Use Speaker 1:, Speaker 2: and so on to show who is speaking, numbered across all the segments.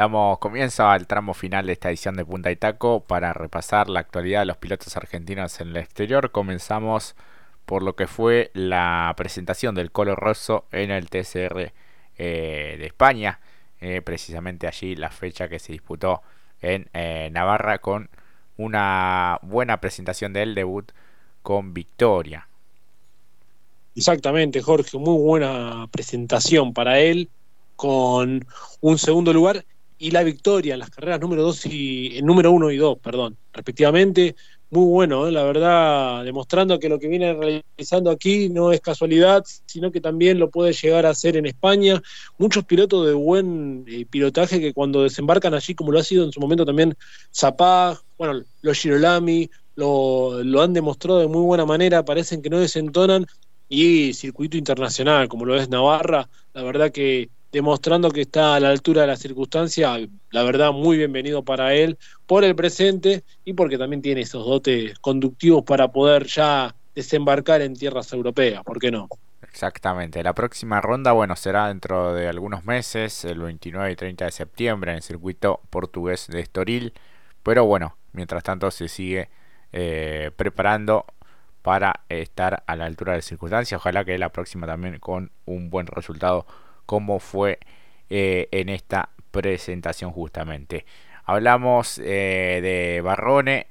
Speaker 1: Damos comienzo al tramo final de esta edición de Punta y Taco para repasar la actualidad de los pilotos argentinos en el exterior. Comenzamos por lo que fue la presentación del Colo Rosso en el TCR eh, de España. Eh, precisamente allí la fecha que se disputó en eh, Navarra con una buena presentación del debut con victoria.
Speaker 2: Exactamente, Jorge, muy buena presentación para él con un segundo lugar y la victoria en las carreras número 2 y en número 1 y 2, perdón, respectivamente. Muy bueno, ¿eh? la verdad, demostrando que lo que viene realizando aquí no es casualidad, sino que también lo puede llegar a hacer en España. Muchos pilotos de buen eh, pilotaje que cuando desembarcan allí, como lo ha sido en su momento también Zapag, bueno, los Girolami, lo han demostrado de muy buena manera, parecen que no desentonan. Y circuito internacional, como lo es Navarra, la verdad que demostrando que está a la altura de la circunstancia, la verdad muy bienvenido para él por el presente y porque también tiene esos dotes conductivos para poder ya desembarcar en tierras europeas, ¿por qué no?
Speaker 1: Exactamente, la próxima ronda, bueno, será dentro de algunos meses, el 29 y 30 de septiembre en el circuito portugués de Estoril, pero bueno, mientras tanto se sigue eh, preparando para estar a la altura de la circunstancia, ojalá que la próxima también con un buen resultado como fue eh, en esta presentación justamente. Hablamos eh, de Barrone,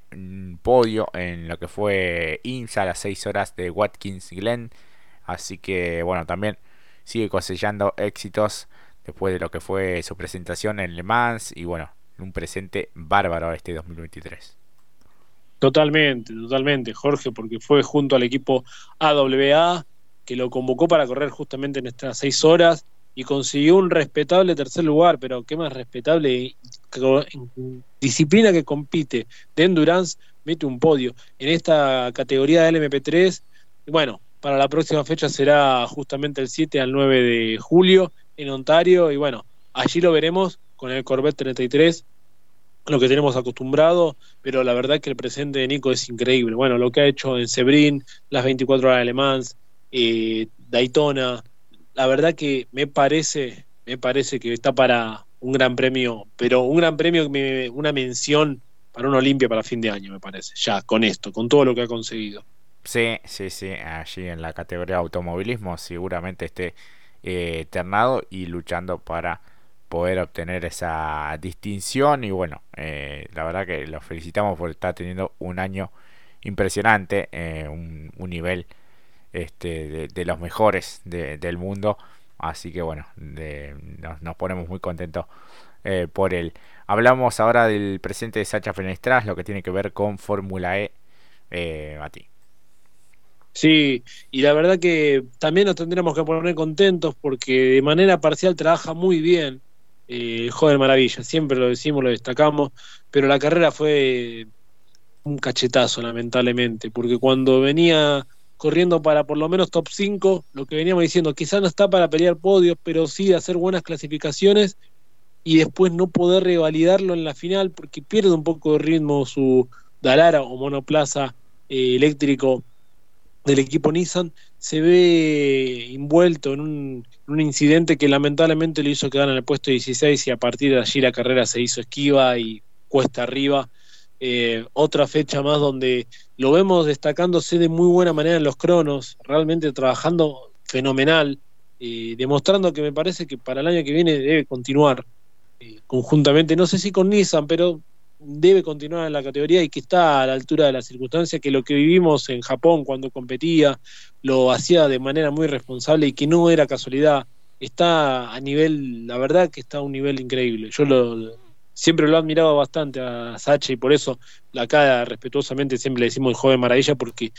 Speaker 1: podio en lo que fue INSA a las 6 horas de Watkins Glen. Así que bueno, también sigue cosechando éxitos después de lo que fue su presentación en Le Mans y bueno, un presente bárbaro este 2023.
Speaker 2: Totalmente, totalmente, Jorge, porque fue junto al equipo AWA que lo convocó para correr justamente en estas 6 horas y consiguió un respetable tercer lugar, pero qué más respetable disciplina que compite de endurance, mete un podio. En esta categoría del MP3, bueno, para la próxima fecha será justamente el 7 al 9 de julio en Ontario y bueno, allí lo veremos con el Corvette 33 lo que tenemos acostumbrado, pero la verdad que el presente de Nico es increíble. Bueno, lo que ha hecho en Sebring, las 24 horas de Le Mans, eh, Daytona, la verdad que me parece, me parece que está para un gran premio, pero un gran premio, una mención para una Olimpia para fin de año, me parece, ya con esto, con todo lo que ha conseguido.
Speaker 1: Sí, sí, sí, allí en la categoría automovilismo seguramente esté eh, ternado y luchando para poder obtener esa distinción y bueno, eh, la verdad que lo felicitamos por estar teniendo un año impresionante, eh, un nivel este, de, los mejores del mundo. Así que bueno, nos, ponemos muy contentos eh, por él. Hablamos ahora del presente de Sacha Fenestras, lo que tiene que ver con Fórmula E. Eh, ti
Speaker 2: Sí, y la verdad que también nos tendremos que poner contentos porque de manera parcial trabaja muy bien. Eh, joder, maravilla, siempre lo decimos, lo destacamos, pero la carrera fue un cachetazo, lamentablemente, porque cuando venía corriendo para por lo menos top 5, lo que veníamos diciendo, quizás no está para pelear podios, pero sí hacer buenas clasificaciones y después no poder revalidarlo en la final porque pierde un poco de ritmo su Dalara o monoplaza eh, eléctrico del equipo Nissan, se ve envuelto en un, en un, incidente que lamentablemente le hizo quedar en el puesto 16 y a partir de allí la carrera se hizo esquiva y cuesta arriba. Eh, otra fecha más donde lo vemos destacándose de muy buena manera en los cronos, realmente trabajando fenomenal, eh, demostrando que me parece que para el año que viene debe continuar eh, conjuntamente, no sé si con Nissan, pero debe continuar en la categoría y que está a la altura de la circunstancia, que lo que vivimos en Japón cuando competía lo hacía de manera muy responsable y que no era casualidad, está a nivel, la verdad que está a un nivel increíble. Yo lo, siempre lo he admirado bastante a Sacha y por eso la cara respetuosamente siempre le decimos el joven maravilla porque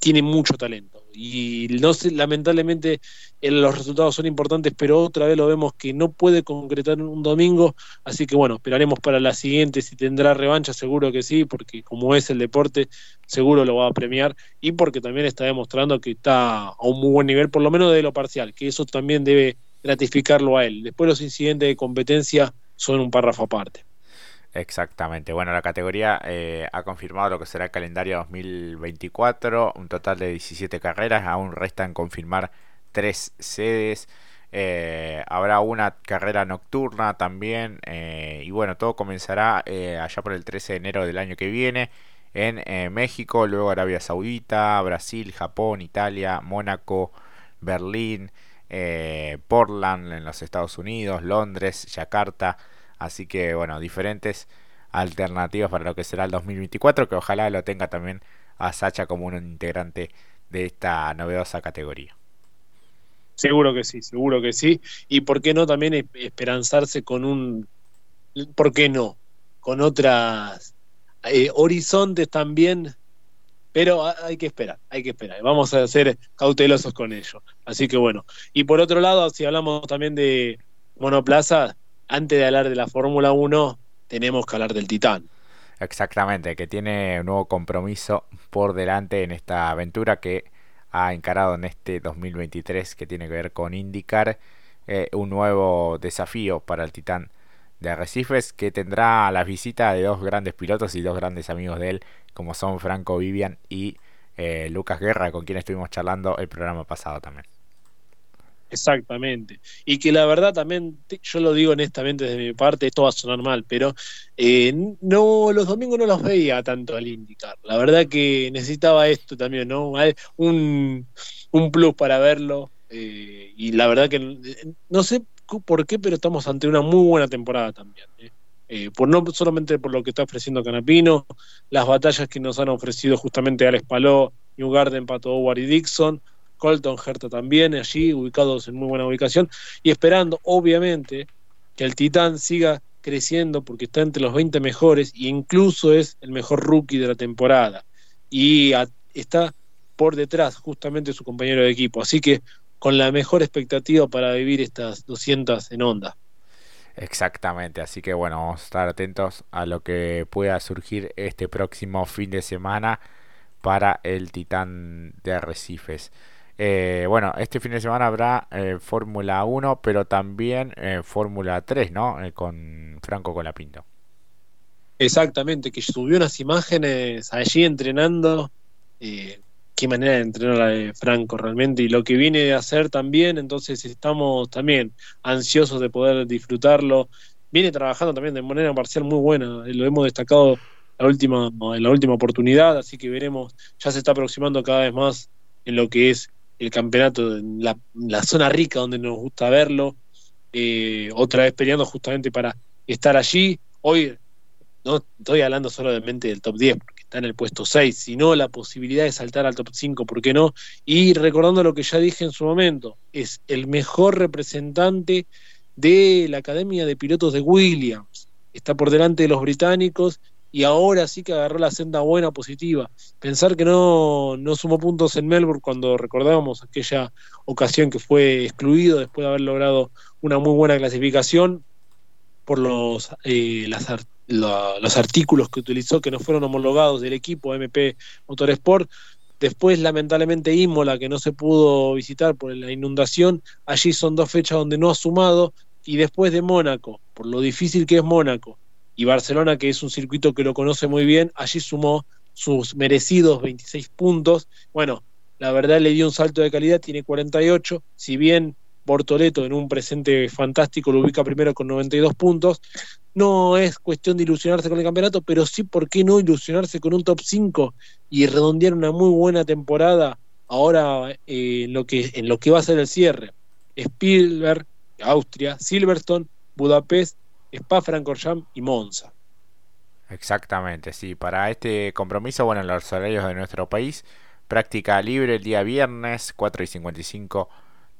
Speaker 2: tiene mucho talento. Y no sé, lamentablemente los resultados son importantes pero otra vez lo vemos que no puede concretar un domingo así que bueno esperaremos para la siguiente si tendrá revancha seguro que sí porque como es el deporte seguro lo va a premiar y porque también está demostrando que está a un muy buen nivel por lo menos de lo parcial que eso también debe gratificarlo a él. Después los incidentes de competencia son un párrafo aparte.
Speaker 1: Exactamente. Bueno, la categoría eh, ha confirmado lo que será el calendario 2024, un total de 17 carreras, aún restan confirmar tres sedes. Eh, habrá una carrera nocturna también. Eh, y bueno, todo comenzará eh, allá por el 13 de enero del año que viene en México, luego Arabia Saudita, Brasil, Japón, Italia, Mónaco, Berlín, Portland en los Estados Unidos, Londres, Yakarta. Así que bueno, diferentes alternativas para lo que será el 2024, que ojalá lo tenga también a Sacha como un integrante de esta novedosa categoría.
Speaker 2: Seguro que sí, seguro que sí. Y por qué no también esperanzarse con un, ¿por qué no? Con otras eh, horizontes también, pero hay que esperar, hay que esperar. Vamos a ser cautelosos con ello. Así que bueno. Y por otro lado, si hablamos también de monoplaza, antes de hablar de la Fórmula 1, tenemos que hablar del Titán.
Speaker 1: Exactamente, que tiene un nuevo compromiso por delante en esta aventura que ha encarado en este 2023 que tiene que ver con indicar eh, un nuevo desafío para el Titán de Arrecifes que tendrá la visita de dos grandes pilotos y dos grandes amigos de él como son Franco Vivian y eh, Lucas Guerra con quien estuvimos charlando el programa pasado también.
Speaker 2: Exactamente. Y que la verdad también, yo lo digo honestamente desde mi parte, esto va a sonar mal, pero eh, no los domingos no los veía tanto al indicar. La verdad que necesitaba esto también, ¿no? Un, un plus para verlo. Eh, y la verdad que no sé por qué, pero estamos ante una muy buena temporada también. por no solamente por lo que está ofreciendo Canapino, las batallas que nos han ofrecido justamente Alex Paló, New Garden, Pato Howard y Dixon, Colton Herta también, allí ubicados en muy buena ubicación, y esperando, obviamente, que el Titán siga creciendo porque está entre los 20 mejores e incluso es el mejor rookie de la temporada. Y está por detrás justamente su compañero de equipo. Así que con la mejor expectativa para vivir estas 200 en onda.
Speaker 1: Exactamente, así que bueno, vamos a estar atentos a lo que pueda surgir este próximo fin de semana para el Titán de Arrecifes. Eh, bueno, este fin de semana habrá eh, Fórmula 1, pero también eh, Fórmula 3, ¿no? con Franco Colapinto.
Speaker 2: Exactamente, que subió unas imágenes allí entrenando. Qué manera de entrenar la de Franco realmente y lo que viene a hacer también. Entonces estamos también ansiosos de poder disfrutarlo. Viene trabajando también de manera parcial muy buena. Lo hemos destacado la última, en la última oportunidad, así que veremos. Ya se está aproximando cada vez más en lo que es el campeonato en la, zona rica donde nos gusta verlo, eh, otra vez peleando justamente para estar allí. Hoy no estoy hablando solamente del top 10, porque está en el puesto 6, sino la posibilidad de saltar al top 5, ¿por qué no? Y recordando lo que ya dije en su momento, es el mejor representante de la Academia de Pilotos de Williams. Está por delante de los británicos y ahora sí que agarró la senda buena, positiva. Pensar que no, no sumó puntos en Melbourne cuando recordábamos aquella ocasión que fue excluido después de haber logrado una muy buena clasificación por los, eh, los artículos que utilizó que no fueron homologados del equipo MP Motorsport. Después, lamentablemente, Imola, que no se pudo visitar por la inundación. Allí son dos fechas donde no ha sumado. Y después de Mónaco, por lo difícil que es Mónaco, y Barcelona, que es un circuito que lo conoce muy bien, allí sumó sus merecidos 26 puntos. Bueno, la verdad le dio un salto de calidad, tiene 48, si bien Bortoleto en un presente fantástico lo ubica primero con 92 puntos, no es cuestión de ilusionarse con el campeonato, pero sí, ¿por qué no ilusionarse con un top 5 y redondear una muy buena temporada ahora eh, en, lo que, en lo que va a ser el cierre? Spielberg, Austria, Silverstone, Budapest Spa-Francorchamps y Monza.
Speaker 1: Exactamente, sí. Para este compromiso, bueno, los horarios de nuestro país, práctica libre el día viernes, 4 y 55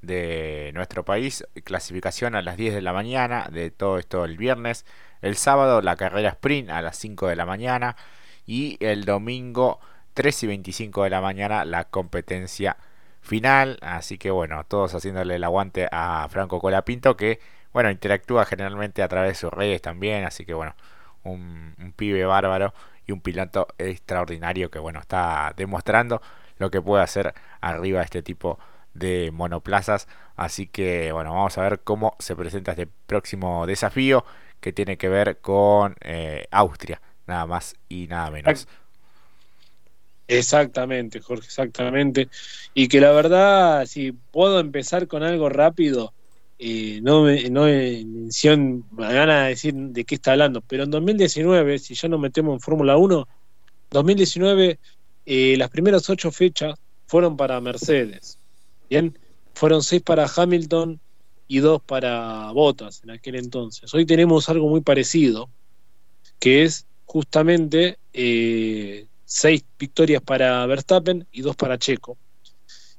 Speaker 1: de nuestro país, clasificación a las 10 de la mañana, de todo esto el viernes, el sábado la carrera sprint a las 5 de la mañana y el domingo 3 y 25 de la mañana la competencia final, así que bueno, todos haciéndole el aguante a Franco Colapinto que bueno, interactúa generalmente a través de sus redes también, así que bueno, un, pibe bárbaro y un piloto extraordinario que bueno, está demostrando lo que puede hacer arriba este tipo de monoplazas. Así que bueno, vamos a ver cómo se presenta este próximo desafío que tiene que ver con eh, Austria, nada más y nada menos.
Speaker 2: Exactamente, Jorge, exactamente. Y que la verdad, si puedo empezar con algo rápido, eh, no, no mención, me gana decir de qué está hablando, pero en 2019, si ya nos metemos en Fórmula 1, 2019, eh, las primeras ocho fechas fueron para Mercedes, ¿bien? Fueron seis para Hamilton y dos para Bottas en aquel entonces. Hoy tenemos algo muy parecido, que es justamente eh, seis victorias para Verstappen y dos para Checo.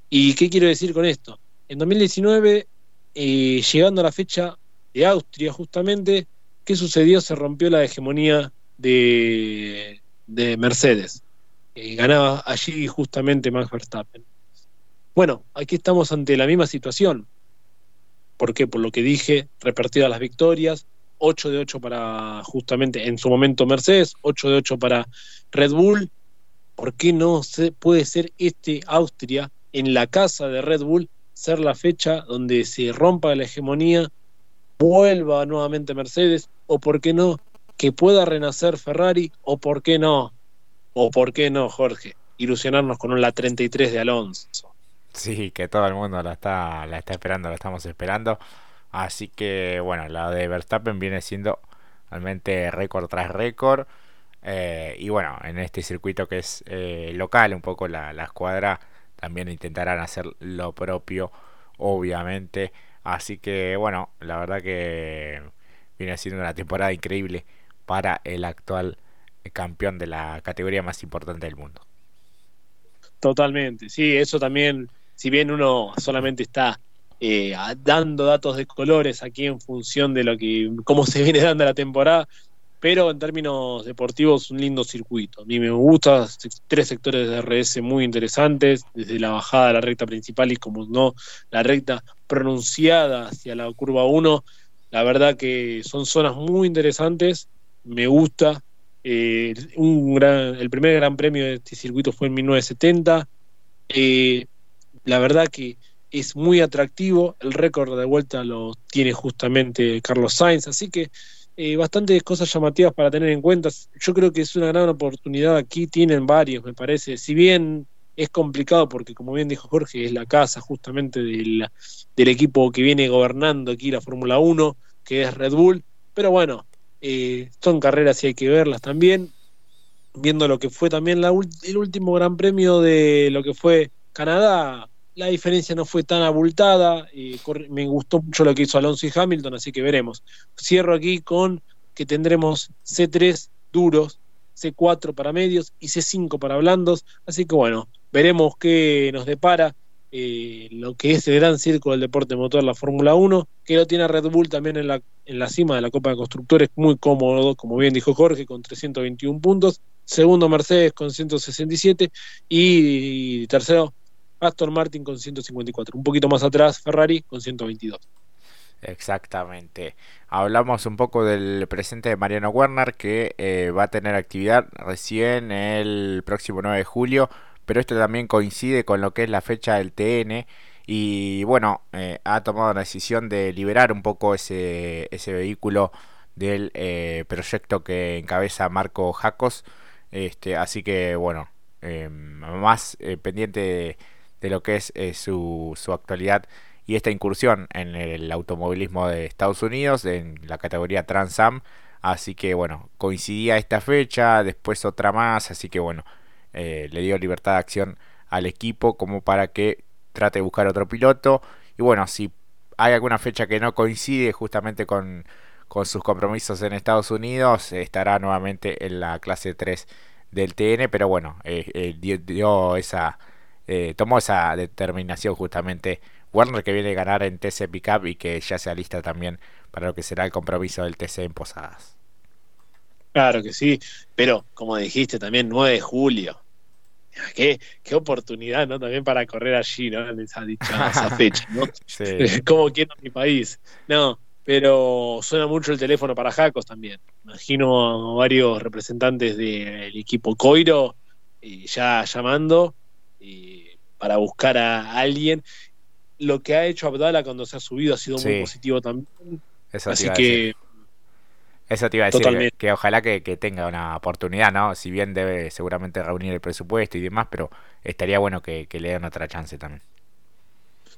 Speaker 2: ¿Y qué quiero decir con esto? En 2019, eh, llegando a la fecha de Austria, justamente, ¿qué sucedió? Se rompió la hegemonía de, de Mercedes. Ganaba allí justamente Max Verstappen. Bueno, aquí estamos ante la misma situación. ¿Por qué? Por lo que dije, repartidas las victorias, 8 de 8 para justamente en su momento Mercedes, 8 de 8 para Red Bull. ¿Por qué no se puede ser este Austria en la casa de Red Bull ser la fecha donde se rompa la hegemonía, vuelva nuevamente Mercedes, o por qué no, que pueda renacer Ferrari, o por qué no, o por qué no, Jorge, ilusionarnos con La 33 de Alonso.
Speaker 1: Sí, que todo el mundo la está, la está esperando, la estamos esperando. Así que bueno, la de Verstappen viene siendo realmente récord tras récord. Eh, y bueno, en este circuito que es eh, local, un poco la, la escuadra también intentarán hacer lo propio, obviamente. Así que bueno, la verdad que viene siendo una temporada increíble para el actual campeón de la categoría más importante del mundo.
Speaker 2: Totalmente, sí, eso también, si bien uno solamente está eh, dando datos de colores aquí en función de lo que cómo se viene dando la temporada, pero en términos deportivos un lindo circuito. A mí me gusta, tres sectores de RS muy interesantes, desde la bajada a la recta principal y como no, la recta pronunciada hacia la curva 1. La verdad que son zonas muy interesantes, me gusta. Eh, un gran, el primer gran premio de este circuito fue en 1970. Eh, la verdad que es muy atractivo, el récord de vuelta lo tiene justamente Carlos Sainz, así que eh, bastantes cosas llamativas para tener en cuenta. Yo creo que es una gran oportunidad. Aquí tienen varios, me parece. Si bien es complicado porque, como bien dijo Jorge, es la casa justamente del, equipo que viene gobernando aquí la Fórmula 1, que es Red Bull. Pero bueno, eh, son carreras y hay que verlas también. Viendo lo que fue también la, el último Gran Premio de lo que fue Canadá, la diferencia no fue tan abultada, me gustó mucho lo que hizo Alonso y Hamilton, así que veremos. Cierro aquí con que tendremos C3 duros, C4 para medios y C5 para blandos, así que bueno, veremos qué nos depara eh, lo que es el gran círculo del deporte motor, la Fórmula 1, que lo tiene Red Bull también en la, en la cima de la Copa de Constructores, muy cómodo, como bien dijo Jorge, con 321 puntos, segundo Mercedes con 167 y tercero Aston Martin con 154. Un poquito más atrás, Ferrari con 122.
Speaker 1: Exactamente. Hablamos un poco del presente de Mariano Werner que eh, va a tener actividad recién el próximo 9 de julio, pero esto también coincide con lo que es la fecha del TN y bueno, eh, ha tomado la decisión de liberar un poco ese, ese vehículo del eh, proyecto que encabeza Marco Jacos. Este, así que bueno, más pendiente de de lo que es eh, su, su actualidad y esta incursión en el automovilismo de Estados Unidos en la categoría Trans Am. Así que bueno, coincidía esta fecha, después otra más, así que bueno, eh, le dio libertad de acción al equipo como para que trate de buscar otro piloto. Y bueno, si hay alguna fecha que no coincide justamente con, con sus compromisos en Estados Unidos, estará nuevamente en la clase 3 del TN, pero bueno, eh, dio esa eh, tomó esa determinación justamente Warner que viene a ganar en TC Pickup y que ya se alista también para lo que será el compromiso del TC en Posadas.
Speaker 2: Claro que sí, pero como dijiste también 9 de julio. Qué, qué oportunidad, ¿no? También para correr allí, ¿no? Esa, esa fecha, ¿no? Como quiero mi país. No, pero suena mucho el teléfono para Jacos también. Imagino a varios representantes del equipo Coiro y ya llamando eh, para buscar a alguien. Lo que ha hecho Abdala cuando se ha subido ha sido muy positivo también. Así que.
Speaker 1: Eso te iba a decir, que, ojalá que, tenga una oportunidad, ¿no? Si bien debe seguramente reunir el presupuesto y demás, pero estaría bueno que, le den otra chance también.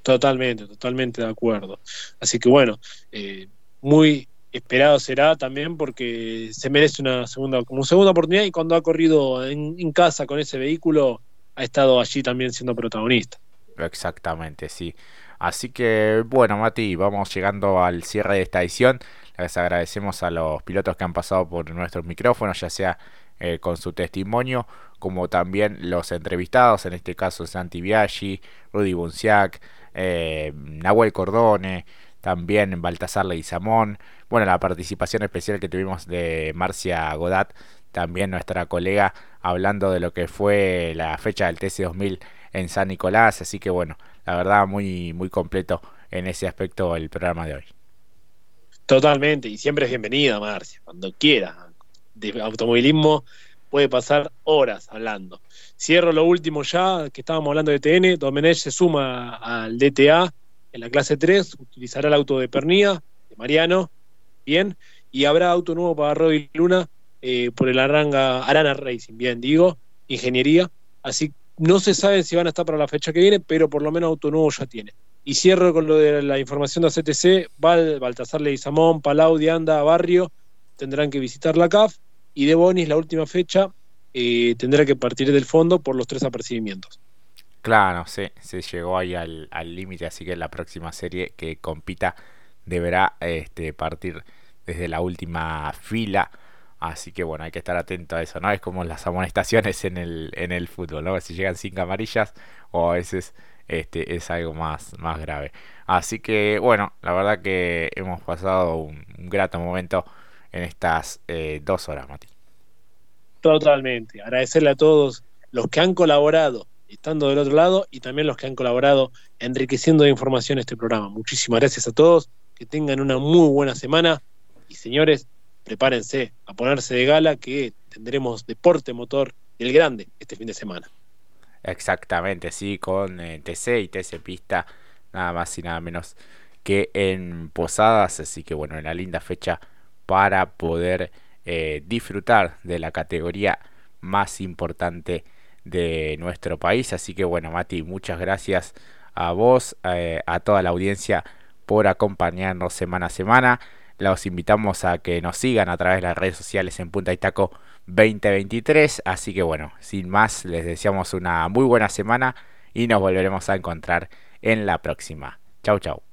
Speaker 2: Totalmente, totalmente de acuerdo. Así que bueno, eh, muy esperado será también porque se merece una segunda, como segunda oportunidad y cuando ha corrido en, casa con ese vehículo ha estado allí también siendo protagonista.
Speaker 1: Exactamente, sí. Así que bueno, Mati, vamos llegando al cierre de esta edición. Les agradecemos a los pilotos que han pasado por nuestros micrófonos, ya sea eh, con su testimonio, como también los entrevistados, en este caso Santi Biaggi, Rudy Bunciac, eh, Nahuel Cordone, también Baltasar Leguizamón, bueno, la participación especial que tuvimos de Marcia Godat, también nuestra colega, hablando de lo que fue la fecha del TC2000 en San Nicolás, así que bueno, la verdad muy, muy completo en ese aspecto el programa de hoy.
Speaker 2: Totalmente, y siempre es bienvenida, Marcia, cuando quiera. De automovilismo puede pasar horas hablando. Cierro lo último ya, que estábamos hablando de TN. Domenech se suma al DTA en la clase 3, utilizará el auto de Pernía, de Mariano, bien, y habrá auto nuevo para Roy Luna eh, por el Aranga, Arana Racing, bien, digo, ingeniería. Así no se sabe si van a estar para la fecha que viene, pero por lo menos auto nuevo ya tiene. Y cierro con lo de la información de ACTC, Val, Baltasar Leguizamón, Palau, Dianda, Barrio, tendrán que visitar la CAF y de Bonis, la última fecha, eh, tendrá que partir del fondo por los tres apercibimientos.
Speaker 1: Claro, se llegó ahí al límite, así que la próxima serie que compita deberá este, partir desde la última fila. Así que bueno, hay que estar atento a eso, ¿no? Es como las amonestaciones en el, en el fútbol, ¿no? Si llegan cinco amarillas o a veces este, es algo más, más grave. Así que bueno, la verdad que hemos pasado un grato momento en estas eh, dos horas, Mati.
Speaker 2: Totalmente. Agradecerle a todos los que han colaborado estando del otro lado y también los que han colaborado enriqueciendo de información este programa. Muchísimas gracias a todos. Que tengan una muy buena semana. Y señores, prepárense a ponerse de gala que tendremos deporte motor el grande este fin de semana.
Speaker 1: Exactamente, sí, con eh, TC y TC Pista, nada más y nada menos que en Posadas. Así que bueno, una linda fecha para poder eh, disfrutar de la categoría más importante de nuestro país. Así que bueno, Mati, muchas gracias a vos, eh, a toda la audiencia por acompañarnos semana a semana. Los invitamos a que nos sigan a través de las redes sociales en Punta y Taco 2023. Así que bueno, sin más, les deseamos una muy buena semana y nos volveremos a encontrar en la próxima. Chau, chau.